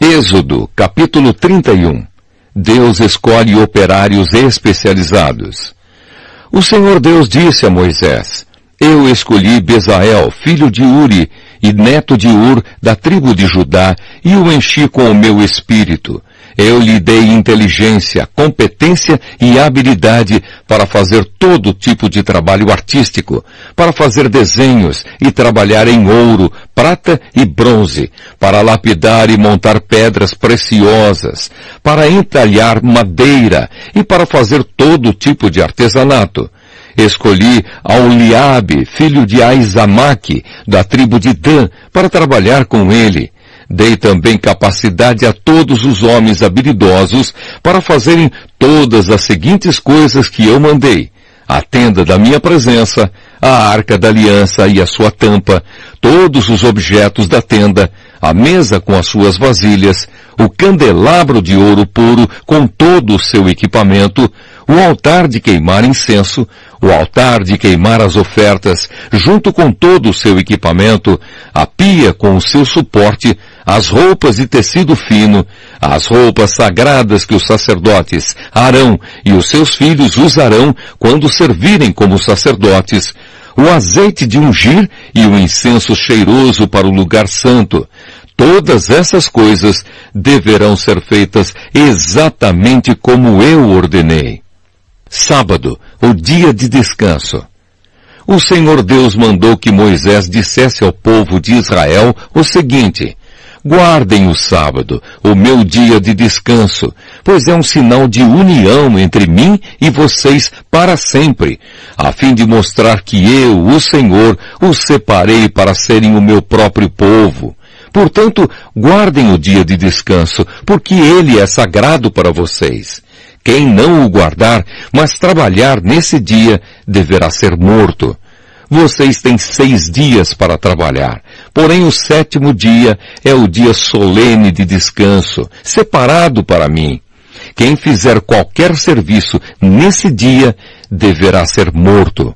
Êxodo, capítulo 31. Deus escolhe operários especializados. O Senhor Deus disse a Moisés, Eu escolhi Bezael, filho de Uri, e neto de Ur, da tribo de Judá, e o enchi com o meu espírito eu lhe dei inteligência, competência e habilidade para fazer todo tipo de trabalho artístico, para fazer desenhos e trabalhar em ouro, prata e bronze, para lapidar e montar pedras preciosas, para entalhar madeira e para fazer todo tipo de artesanato. Escolhi Auliabe, filho de Aizamaque, da tribo de Dan, para trabalhar com ele. Dei também capacidade a todos os homens habilidosos para fazerem todas as seguintes coisas que eu mandei. A tenda da minha presença, a arca da aliança e a sua tampa, todos os objetos da tenda, a mesa com as suas vasilhas, o candelabro de ouro puro com todo o seu equipamento, o altar de queimar incenso, o altar de queimar as ofertas, junto com todo o seu equipamento, a pia com o seu suporte, as roupas de tecido fino, as roupas sagradas que os sacerdotes Arão e os seus filhos usarão quando servirem como sacerdotes, o azeite de ungir e o incenso cheiroso para o lugar santo. Todas essas coisas deverão ser feitas exatamente como eu ordenei. Sábado, o dia de descanso. O Senhor Deus mandou que Moisés dissesse ao povo de Israel o seguinte, Guardem o sábado, o meu dia de descanso, pois é um sinal de união entre mim e vocês para sempre, a fim de mostrar que eu, o Senhor, os separei para serem o meu próprio povo. Portanto, guardem o dia de descanso, porque ele é sagrado para vocês. Quem não o guardar, mas trabalhar nesse dia, deverá ser morto. Vocês têm seis dias para trabalhar, porém o sétimo dia é o dia solene de descanso, separado para mim. Quem fizer qualquer serviço nesse dia, deverá ser morto.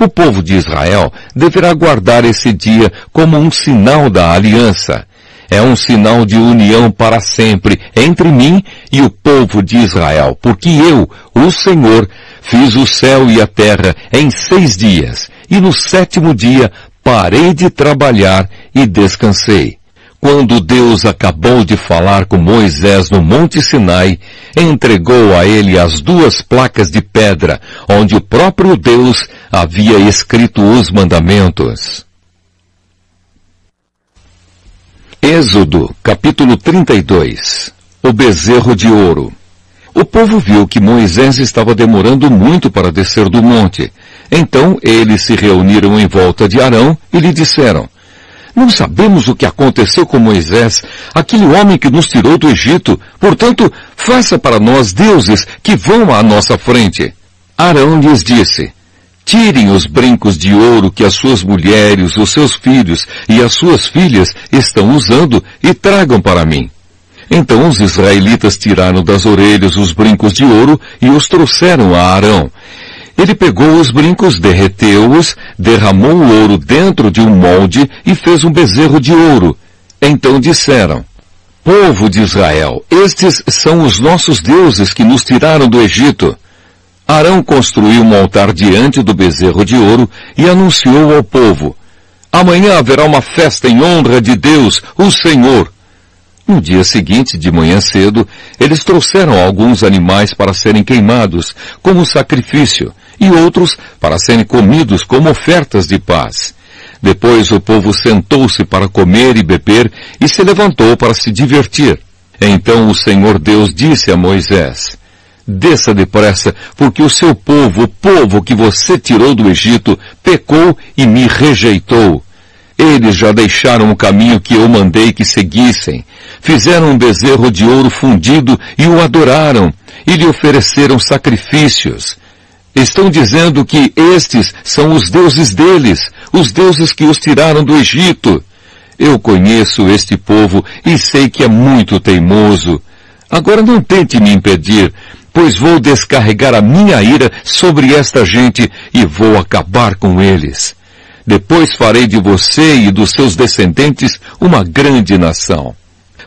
O povo de Israel deverá guardar esse dia como um sinal da aliança é um sinal de união para sempre entre mim e o povo de Israel, porque eu, o Senhor, fiz o céu e a terra em seis dias, e no sétimo dia parei de trabalhar e descansei. Quando Deus acabou de falar com Moisés no Monte Sinai, entregou a ele as duas placas de pedra, onde o próprio Deus havia escrito os mandamentos. Êxodo, capítulo 32 O bezerro de ouro O povo viu que Moisés estava demorando muito para descer do monte. Então eles se reuniram em volta de Arão e lhe disseram, Não sabemos o que aconteceu com Moisés, aquele homem que nos tirou do Egito. Portanto, faça para nós deuses que vão à nossa frente. Arão lhes disse, Tirem os brincos de ouro que as suas mulheres, os seus filhos e as suas filhas estão usando e tragam para mim. Então os israelitas tiraram das orelhas os brincos de ouro e os trouxeram a Arão. Ele pegou os brincos, derreteu-os, derramou o ouro dentro de um molde e fez um bezerro de ouro. Então disseram, Povo de Israel, estes são os nossos deuses que nos tiraram do Egito. Arão construiu um altar diante do bezerro de ouro e anunciou ao povo, Amanhã haverá uma festa em honra de Deus, o Senhor. No dia seguinte, de manhã cedo, eles trouxeram alguns animais para serem queimados, como sacrifício, e outros para serem comidos como ofertas de paz. Depois o povo sentou-se para comer e beber e se levantou para se divertir. Então o Senhor Deus disse a Moisés, Desça depressa, porque o seu povo, o povo que você tirou do Egito, pecou e me rejeitou. Eles já deixaram o caminho que eu mandei que seguissem. Fizeram um bezerro de ouro fundido e o adoraram, e lhe ofereceram sacrifícios. Estão dizendo que estes são os deuses deles, os deuses que os tiraram do Egito. Eu conheço este povo e sei que é muito teimoso. Agora não tente me impedir, pois vou descarregar a minha ira sobre esta gente e vou acabar com eles. Depois farei de você e dos seus descendentes uma grande nação.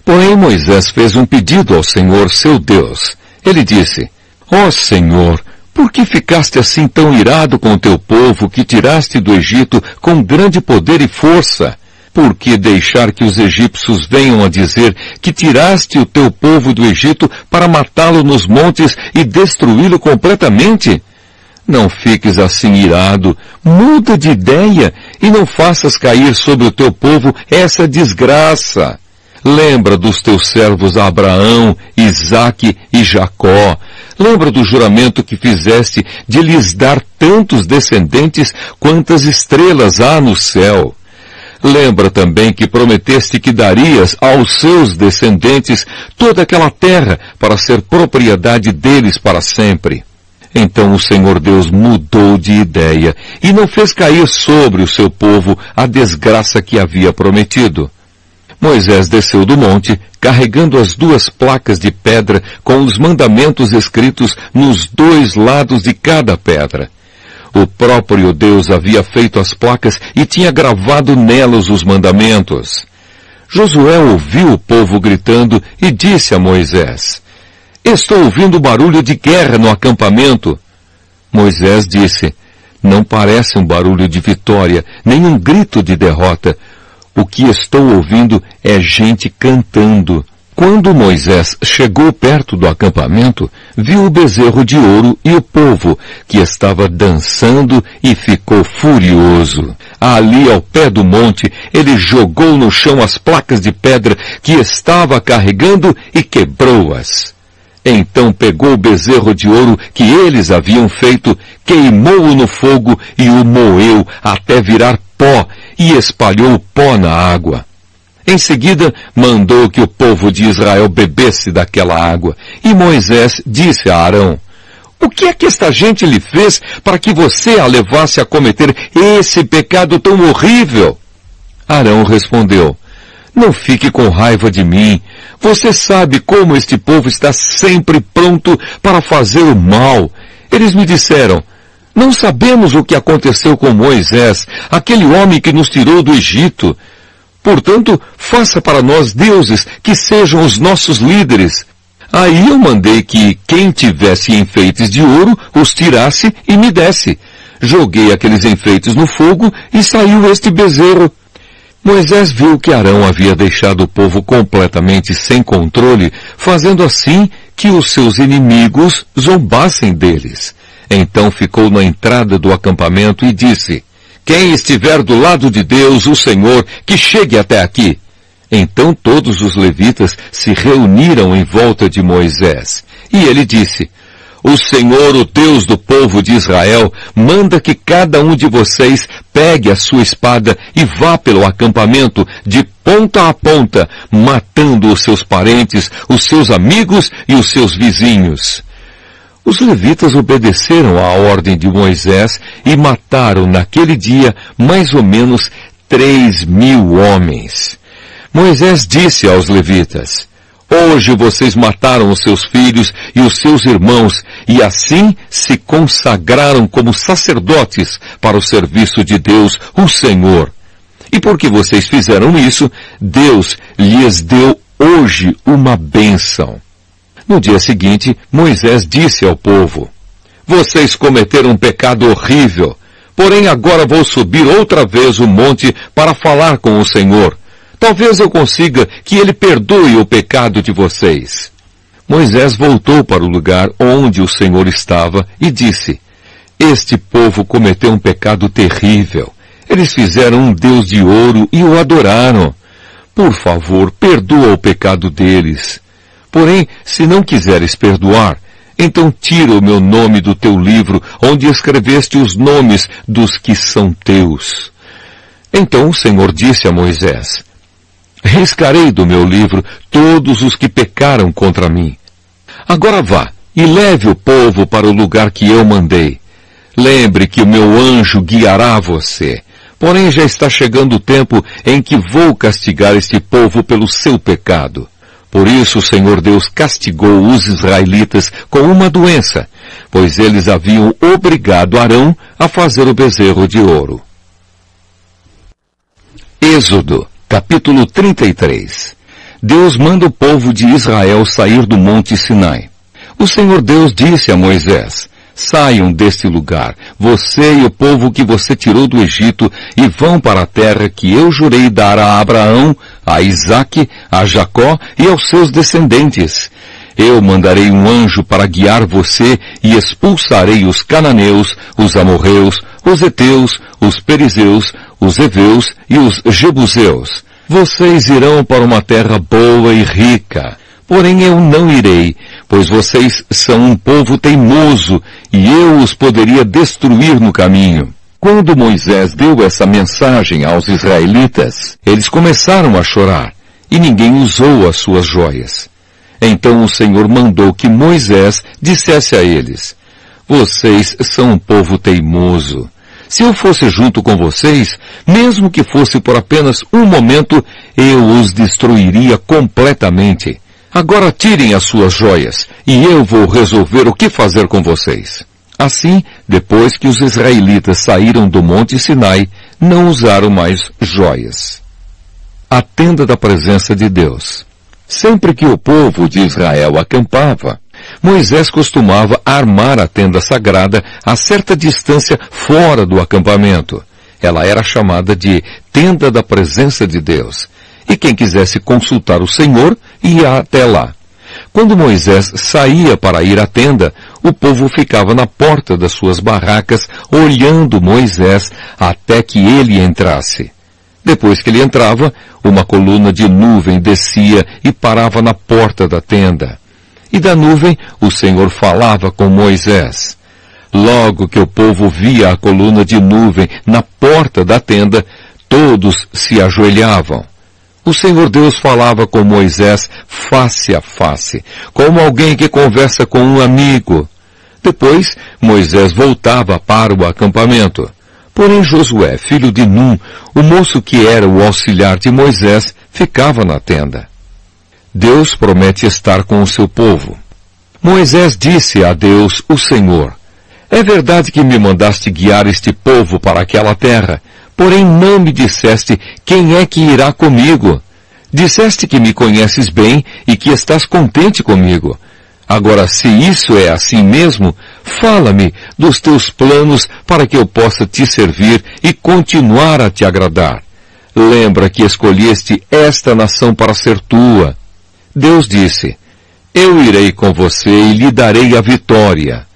Porém Moisés fez um pedido ao Senhor seu Deus. Ele disse, Ó oh, Senhor, por que ficaste assim tão irado com o teu povo que tiraste do Egito com grande poder e força? Por que deixar que os egípcios venham a dizer que tiraste o teu povo do Egito para matá-lo nos montes e destruí-lo completamente? Não fiques assim irado, muda de ideia e não faças cair sobre o teu povo essa desgraça. Lembra dos teus servos Abraão, Isaque e Jacó. Lembra do juramento que fizeste de lhes dar tantos descendentes quantas estrelas há no céu. Lembra também que prometeste que darias aos seus descendentes toda aquela terra para ser propriedade deles para sempre. Então o Senhor Deus mudou de ideia e não fez cair sobre o seu povo a desgraça que havia prometido. Moisés desceu do monte, carregando as duas placas de pedra com os mandamentos escritos nos dois lados de cada pedra. O próprio Deus havia feito as placas e tinha gravado nelas os mandamentos. Josué ouviu o povo gritando e disse a Moisés, Estou ouvindo barulho de guerra no acampamento. Moisés disse, Não parece um barulho de vitória, nem um grito de derrota. O que estou ouvindo é gente cantando. Quando Moisés chegou perto do acampamento, viu o bezerro de ouro e o povo, que estava dançando e ficou furioso. Ali ao pé do monte, ele jogou no chão as placas de pedra que estava carregando e quebrou-as. Então pegou o bezerro de ouro que eles haviam feito, queimou-o no fogo e o moeu até virar pó e espalhou o pó na água. Em seguida, mandou que o povo de Israel bebesse daquela água. E Moisés disse a Arão, o que é que esta gente lhe fez para que você a levasse a cometer esse pecado tão horrível? Arão respondeu, não fique com raiva de mim. Você sabe como este povo está sempre pronto para fazer o mal. Eles me disseram, não sabemos o que aconteceu com Moisés, aquele homem que nos tirou do Egito. Portanto, faça para nós deuses que sejam os nossos líderes. Aí eu mandei que quem tivesse enfeites de ouro os tirasse e me desse. Joguei aqueles enfeites no fogo e saiu este bezerro. Moisés viu que Arão havia deixado o povo completamente sem controle, fazendo assim que os seus inimigos zombassem deles. Então ficou na entrada do acampamento e disse, quem estiver do lado de Deus, o Senhor, que chegue até aqui. Então todos os levitas se reuniram em volta de Moisés. E ele disse, o Senhor, o Deus do povo de Israel, manda que cada um de vocês pegue a sua espada e vá pelo acampamento de ponta a ponta, matando os seus parentes, os seus amigos e os seus vizinhos. Os levitas obedeceram à ordem de Moisés e mataram naquele dia mais ou menos três mil homens. Moisés disse aos levitas, Hoje vocês mataram os seus filhos e os seus irmãos e assim se consagraram como sacerdotes para o serviço de Deus, o Senhor. E porque vocês fizeram isso, Deus lhes deu hoje uma bênção. No dia seguinte, Moisés disse ao povo, Vocês cometeram um pecado horrível, porém agora vou subir outra vez o monte para falar com o Senhor. Talvez eu consiga que ele perdoe o pecado de vocês. Moisés voltou para o lugar onde o Senhor estava e disse, Este povo cometeu um pecado terrível. Eles fizeram um Deus de ouro e o adoraram. Por favor, perdoa o pecado deles. Porém, se não quiseres perdoar, então tira o meu nome do teu livro, onde escreveste os nomes dos que são teus. Então o Senhor disse a Moisés, Riscarei do meu livro todos os que pecaram contra mim. Agora vá e leve o povo para o lugar que eu mandei. Lembre que o meu anjo guiará você. Porém já está chegando o tempo em que vou castigar este povo pelo seu pecado. Por isso o Senhor Deus castigou os israelitas com uma doença, pois eles haviam obrigado Arão a fazer o bezerro de ouro. Êxodo, capítulo 33 Deus manda o povo de Israel sair do monte Sinai. O Senhor Deus disse a Moisés, Saiam deste lugar, você e o povo que você tirou do Egito, e vão para a terra que eu jurei dar a Abraão, a Isaque, a Jacó e aos seus descendentes. Eu mandarei um anjo para guiar você e expulsarei os cananeus, os amorreus, os heteus, os perizeus, os heveus e os jebuseus. Vocês irão para uma terra boa e rica Porém eu não irei, pois vocês são um povo teimoso, e eu os poderia destruir no caminho. Quando Moisés deu essa mensagem aos israelitas, eles começaram a chorar, e ninguém usou as suas joias. Então o Senhor mandou que Moisés dissesse a eles, Vocês são um povo teimoso. Se eu fosse junto com vocês, mesmo que fosse por apenas um momento, eu os destruiria completamente. Agora tirem as suas joias, e eu vou resolver o que fazer com vocês. Assim, depois que os israelitas saíram do Monte Sinai, não usaram mais joias. A tenda da presença de Deus. Sempre que o povo de Israel acampava, Moisés costumava armar a tenda sagrada a certa distância fora do acampamento. Ela era chamada de tenda da presença de Deus e quem quisesse consultar o Senhor ia até lá. Quando Moisés saía para ir à tenda, o povo ficava na porta das suas barracas olhando Moisés até que ele entrasse. Depois que ele entrava, uma coluna de nuvem descia e parava na porta da tenda. E da nuvem o Senhor falava com Moisés. Logo que o povo via a coluna de nuvem na porta da tenda, todos se ajoelhavam o Senhor Deus falava com Moisés face a face, como alguém que conversa com um amigo. Depois, Moisés voltava para o acampamento. Porém, Josué, filho de Num, o moço que era o auxiliar de Moisés, ficava na tenda. Deus promete estar com o seu povo. Moisés disse a Deus, o Senhor, é verdade que me mandaste guiar este povo para aquela terra, Porém não me disseste quem é que irá comigo. Disseste que me conheces bem e que estás contente comigo. Agora, se isso é assim mesmo, fala-me dos teus planos para que eu possa te servir e continuar a te agradar. Lembra que escolheste esta nação para ser tua. Deus disse, Eu irei com você e lhe darei a vitória.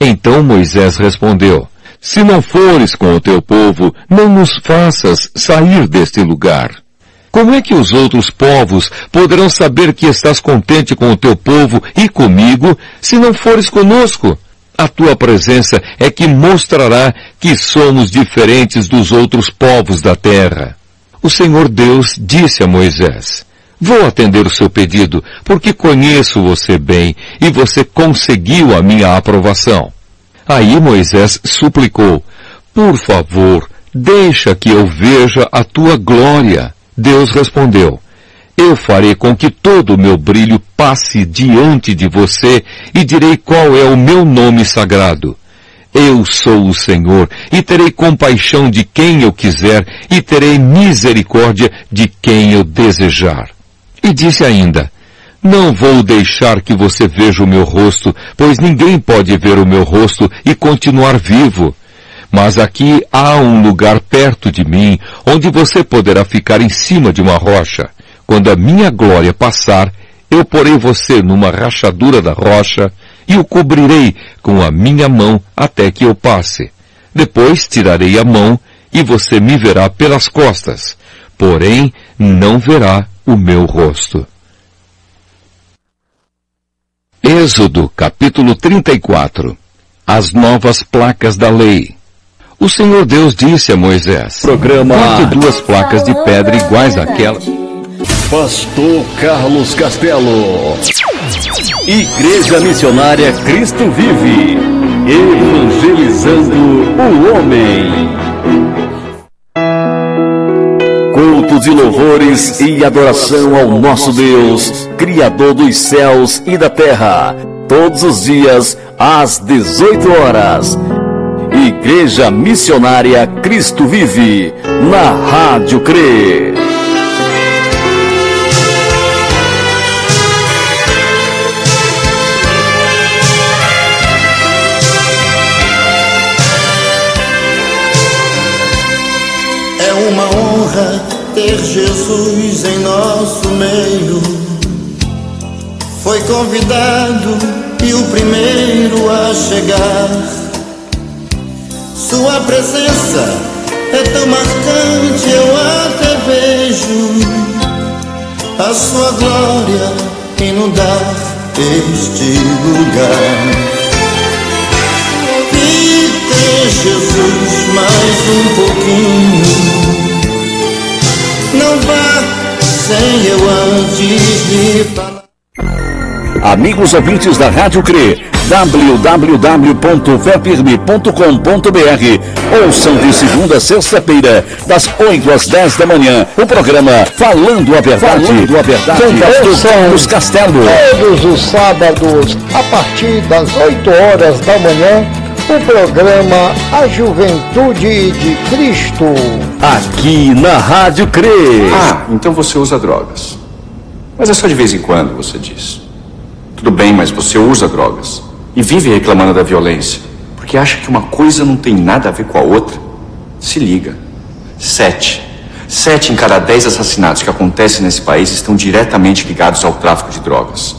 Então Moisés respondeu, se não fores com o teu povo, não nos faças sair deste lugar. Como é que os outros povos poderão saber que estás contente com o teu povo e comigo, se não fores conosco? A tua presença é que mostrará que somos diferentes dos outros povos da terra. O Senhor Deus disse a Moisés, Vou atender o seu pedido, porque conheço você bem e você conseguiu a minha aprovação. Aí Moisés suplicou, por favor, deixa que eu veja a tua glória. Deus respondeu, eu farei com que todo o meu brilho passe diante de você e direi qual é o meu nome sagrado. Eu sou o Senhor e terei compaixão de quem eu quiser e terei misericórdia de quem eu desejar. E disse ainda, não vou deixar que você veja o meu rosto, pois ninguém pode ver o meu rosto e continuar vivo. Mas aqui há um lugar perto de mim, onde você poderá ficar em cima de uma rocha. Quando a minha glória passar, eu porei você numa rachadura da rocha e o cobrirei com a minha mão até que eu passe. Depois tirarei a mão e você me verá pelas costas, porém não verá o meu rosto. Êxodo capítulo 34 As novas placas da lei. O Senhor Deus disse a Moisés, Programa Corte duas placas de pedra iguais àquelas. Pastor Carlos Castelo. Igreja Missionária Cristo Vive Evangelizando o Homem cultos e louvores e adoração ao nosso Deus, Criador dos céus e da terra, todos os dias às 18 horas. Igreja Missionária Cristo Vive, na Rádio CRE. Jesus em nosso meio. Foi convidado e o primeiro a chegar. Sua presença é tão marcante, eu até vejo a sua glória inundar este lugar. E ter Jesus mais um pouquinho. Sem eu antes lhe falar. Amigos ouvintes da Rádio CRE, www.fepirme.com.br Ouçam de segunda a sexta-feira, das 8 às 10 da manhã, o programa Falando a Verdade, Falando a Verdade com Pastor Carlos Castelo. Todos os sábados, a partir das 8 horas da manhã, o programa A Juventude de Cristo. Aqui na Rádio CRE. Ah, então você usa drogas. Mas é só de vez em quando, você diz. Tudo bem, mas você usa drogas e vive reclamando da violência, porque acha que uma coisa não tem nada a ver com a outra. Se liga. Sete. Sete em cada dez assassinatos que acontecem nesse país estão diretamente ligados ao tráfico de drogas.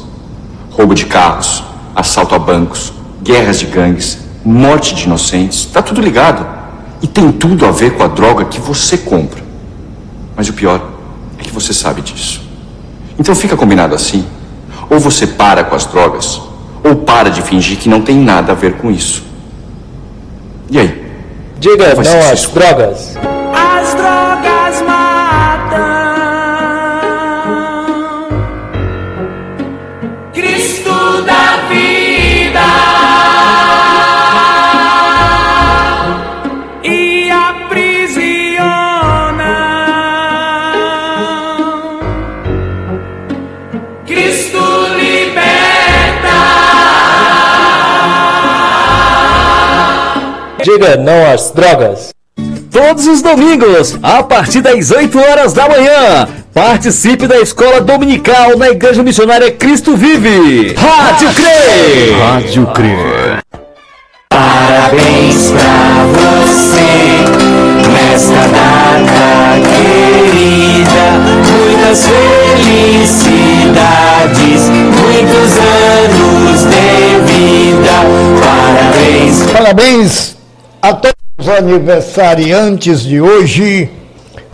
Roubo de carros, assalto a bancos, guerras de gangues, morte de inocentes, tá tudo ligado. E tem tudo a ver com a droga que você compra. Mas o pior é que você sabe disso. Então fica combinado assim. Ou você para com as drogas, ou para de fingir que não tem nada a ver com isso. E aí? Diga não às isso. drogas. As drogas Diga não às drogas. Todos os domingos, a partir das 8 horas da manhã. Participe da escola dominical na Igreja Missionária Cristo Vive. Rádio CRE. Rádio CRE. Parabéns pra você nesta data querida. Muitas felicidades, muitos anos de vida. Parabéns. Parabéns a todos os aniversariantes de hoje,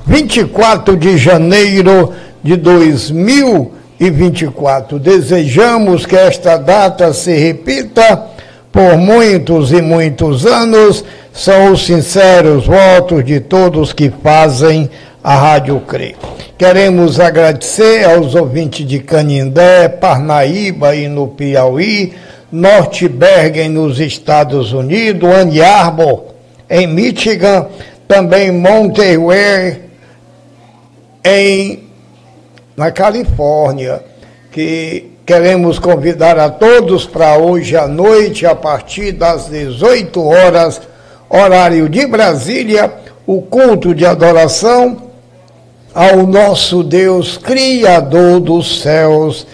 24 de janeiro de 2024. Desejamos que esta data se repita por muitos e muitos anos. São os sinceros votos de todos que fazem a Rádio CRE. Queremos agradecer aos ouvintes de Canindé, Parnaíba e no Piauí, Norte Bergen nos Estados Unidos, Ann Arbor em Michigan, também Monterey em na Califórnia, que queremos convidar a todos para hoje à noite, a partir das 18 horas, horário de Brasília, o culto de adoração ao nosso Deus, Criador dos céus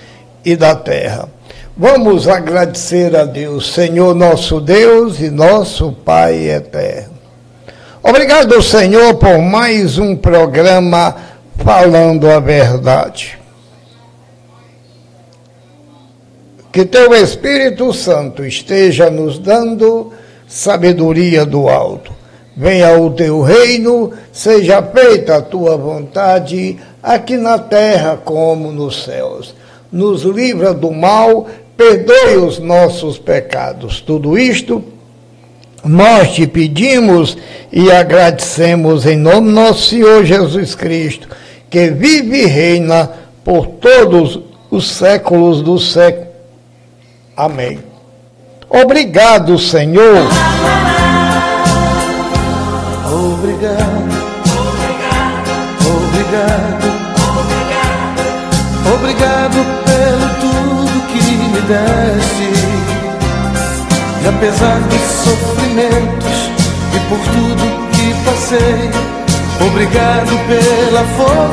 e da terra. Vamos agradecer a Deus, Senhor nosso Deus e nosso Pai eterno. Obrigado, Senhor, por mais um programa falando a verdade. Que teu Espírito Santo esteja nos dando sabedoria do alto. Venha o teu reino, seja feita a tua vontade, aqui na terra como nos céus. Nos livra do mal, perdoe os nossos pecados. Tudo isto nós te pedimos e agradecemos em nome do nosso Senhor Jesus Cristo, que vive e reina por todos os séculos dos séculos. Amém. Obrigado, Senhor. Obrigado, obrigado, obrigado que deste. E apesar dos sofrimentos e por tudo que passei, obrigado pela força.